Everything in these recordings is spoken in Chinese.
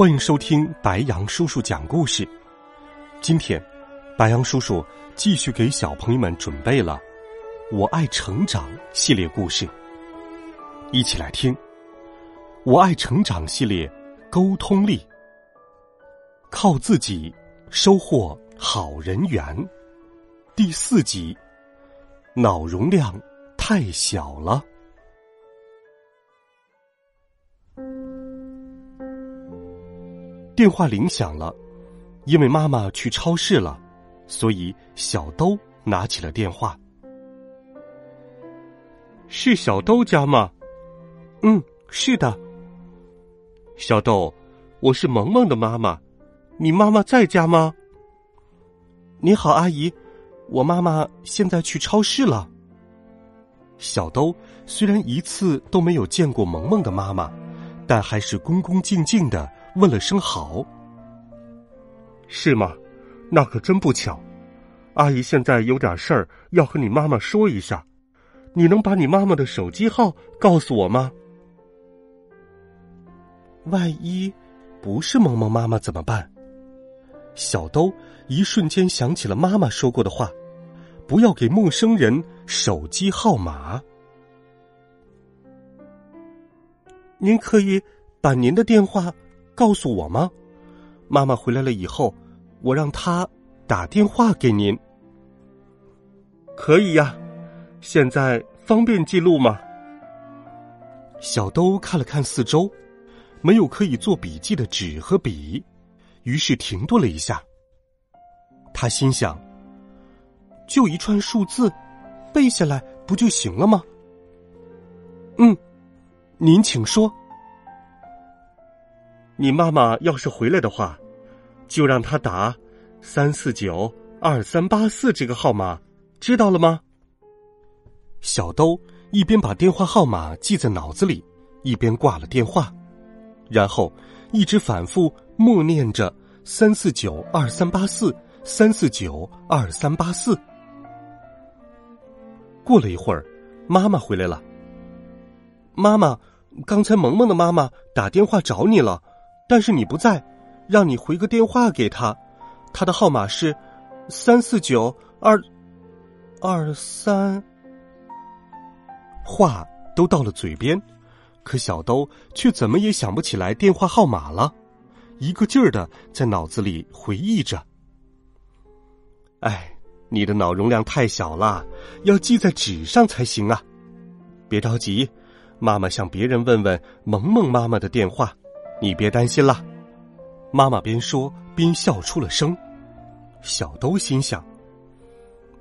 欢迎收听白杨叔叔讲故事。今天，白杨叔叔继续给小朋友们准备了《我爱成长》系列故事，一起来听《我爱成长》系列沟通力，靠自己收获好人缘。第四集，脑容量太小了。电话铃响了，因为妈妈去超市了，所以小兜拿起了电话。是小兜家吗？嗯，是的。小豆，我是萌萌的妈妈，你妈妈在家吗？你好，阿姨，我妈妈现在去超市了。小兜虽然一次都没有见过萌萌的妈妈，但还是恭恭敬敬的。问了声好，是吗？那可真不巧，阿姨现在有点事儿要和你妈妈说一下，你能把你妈妈的手机号告诉我吗？万一不是萌萌妈妈怎么办？小兜一瞬间想起了妈妈说过的话：不要给陌生人手机号码。您可以把您的电话。告诉我吗？妈妈回来了以后，我让她打电话给您。可以呀，现在方便记录吗？小兜看了看四周，没有可以做笔记的纸和笔，于是停顿了一下。他心想：就一串数字，背下来不就行了吗？嗯，您请说。你妈妈要是回来的话，就让她打三四九二三八四这个号码，知道了吗？小兜一边把电话号码记在脑子里，一边挂了电话，然后一直反复默念着三四九二三八四三四九二三八四。过了一会儿，妈妈回来了。妈妈，刚才萌萌的妈妈打电话找你了。但是你不在，让你回个电话给他，他的号码是三四九二二三。话都到了嘴边，可小兜却怎么也想不起来电话号码了，一个劲儿的在脑子里回忆着。哎，你的脑容量太小了，要记在纸上才行啊！别着急，妈妈向别人问问萌萌妈妈的电话。你别担心了，妈妈边说边笑出了声。小兜心想：“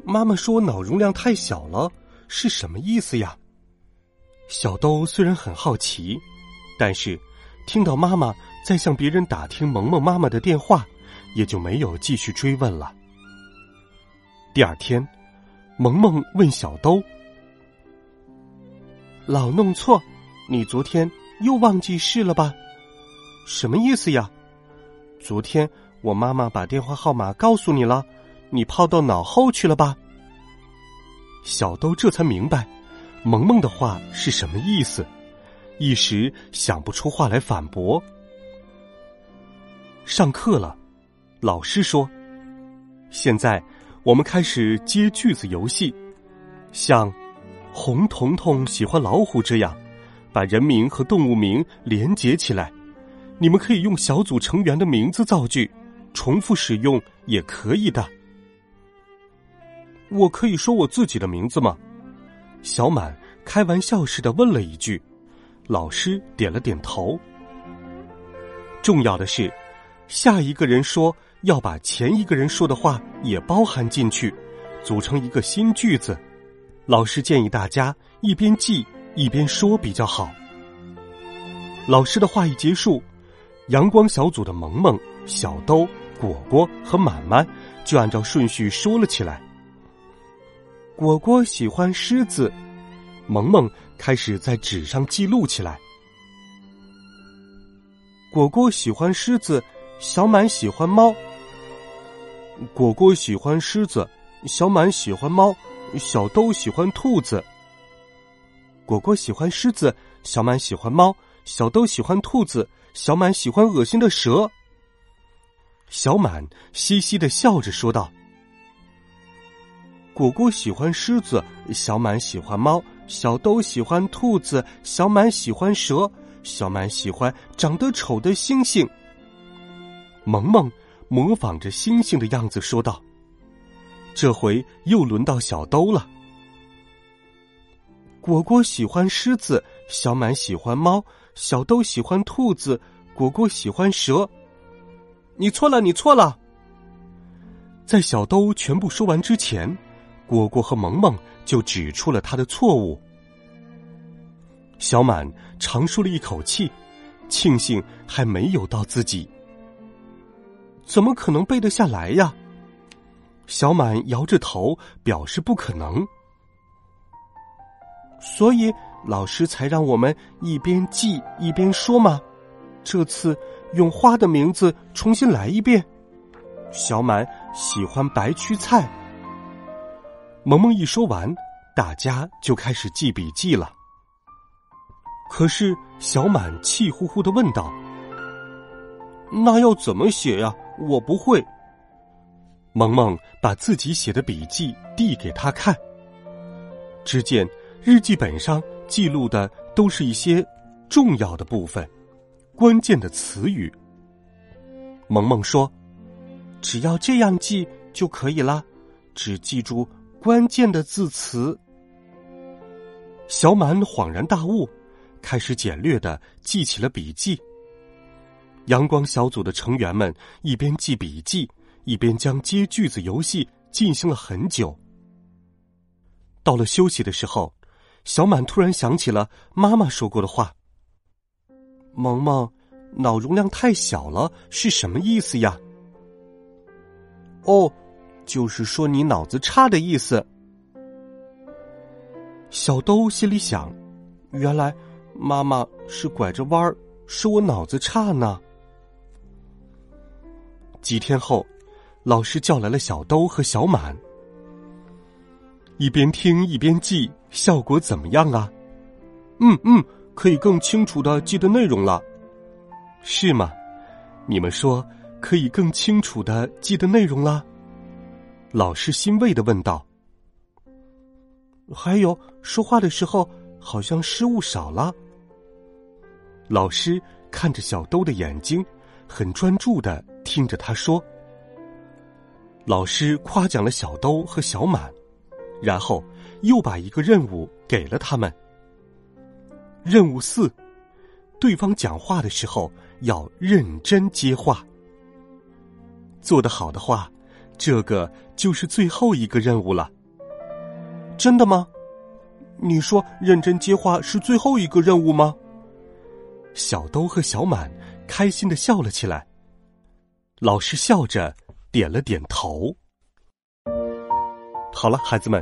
妈妈说脑容量太小了，是什么意思呀？”小兜虽然很好奇，但是听到妈妈在向别人打听萌萌妈妈的电话，也就没有继续追问了。第二天，萌萌问小兜：“老弄错，你昨天又忘记事了吧？”什么意思呀？昨天我妈妈把电话号码告诉你了，你抛到脑后去了吧？小兜这才明白，萌萌的话是什么意思，一时想不出话来反驳。上课了，老师说：“现在我们开始接句子游戏，像‘红彤彤喜欢老虎’这样，把人名和动物名连结起来。”你们可以用小组成员的名字造句，重复使用也可以的。我可以说我自己的名字吗？小满开玩笑似的问了一句。老师点了点头。重要的是，下一个人说要把前一个人说的话也包含进去，组成一个新句子。老师建议大家一边记一边说比较好。老师的话一结束。阳光小组的萌萌、小兜、果果和满满就按照顺序说了起来。果果喜欢狮子，萌萌开始在纸上记录起来。果果喜欢狮子，小满喜欢猫。果果喜欢狮子，小满喜欢猫，小兜喜欢兔子。果果喜欢狮子，小满喜欢猫，小兜喜欢兔子，小满喜欢恶心的蛇。小满嘻嘻的笑着说道：“果果喜欢狮子，小满喜欢猫，小兜喜欢兔子，小满喜欢蛇。”小满喜欢长得丑的星星。萌萌模仿着星星的样子说道：“这回又轮到小兜了。果果喜欢狮子，小满喜欢猫，小兜喜欢兔子，果果喜欢蛇。你错了，你错了。”在小兜全部说完之前，果果和萌萌就指出了他的错误。小满长舒了一口气，庆幸还没有到自己。怎么可能背得下来呀？小满摇着头表示不可能。所以老师才让我们一边记一边说嘛。这次用花的名字重新来一遍。小满喜欢白屈菜。萌萌一说完，大家就开始记笔记了。可是小满气呼呼的问道：“那要怎么写呀？我不会。”萌萌把自己写的笔记递给他看。只见日记本上记录的都是一些重要的部分、关键的词语。萌萌说：“只要这样记就可以了，只记住关键的字词。”小满恍然大悟。开始简略的记起了笔记。阳光小组的成员们一边记笔记，一边将接句子游戏进行了很久。到了休息的时候，小满突然想起了妈妈说过的话：“萌萌，脑容量太小了，是什么意思呀？”“哦，就是说你脑子差的意思。”小兜心里想：“原来。”妈妈是拐着弯儿，说我脑子差呢。几天后，老师叫来了小兜和小满，一边听一边记，效果怎么样啊？嗯嗯，可以更清楚的记得内容了，是吗？你们说可以更清楚的记得内容了？老师欣慰的问道。还有说话的时候，好像失误少了。老师看着小兜的眼睛，很专注的听着他说。老师夸奖了小兜和小满，然后又把一个任务给了他们。任务四：对方讲话的时候要认真接话。做得好的话，这个就是最后一个任务了。真的吗？你说认真接话是最后一个任务吗？小兜和小满开心的笑了起来。老师笑着点了点头。好了，孩子们，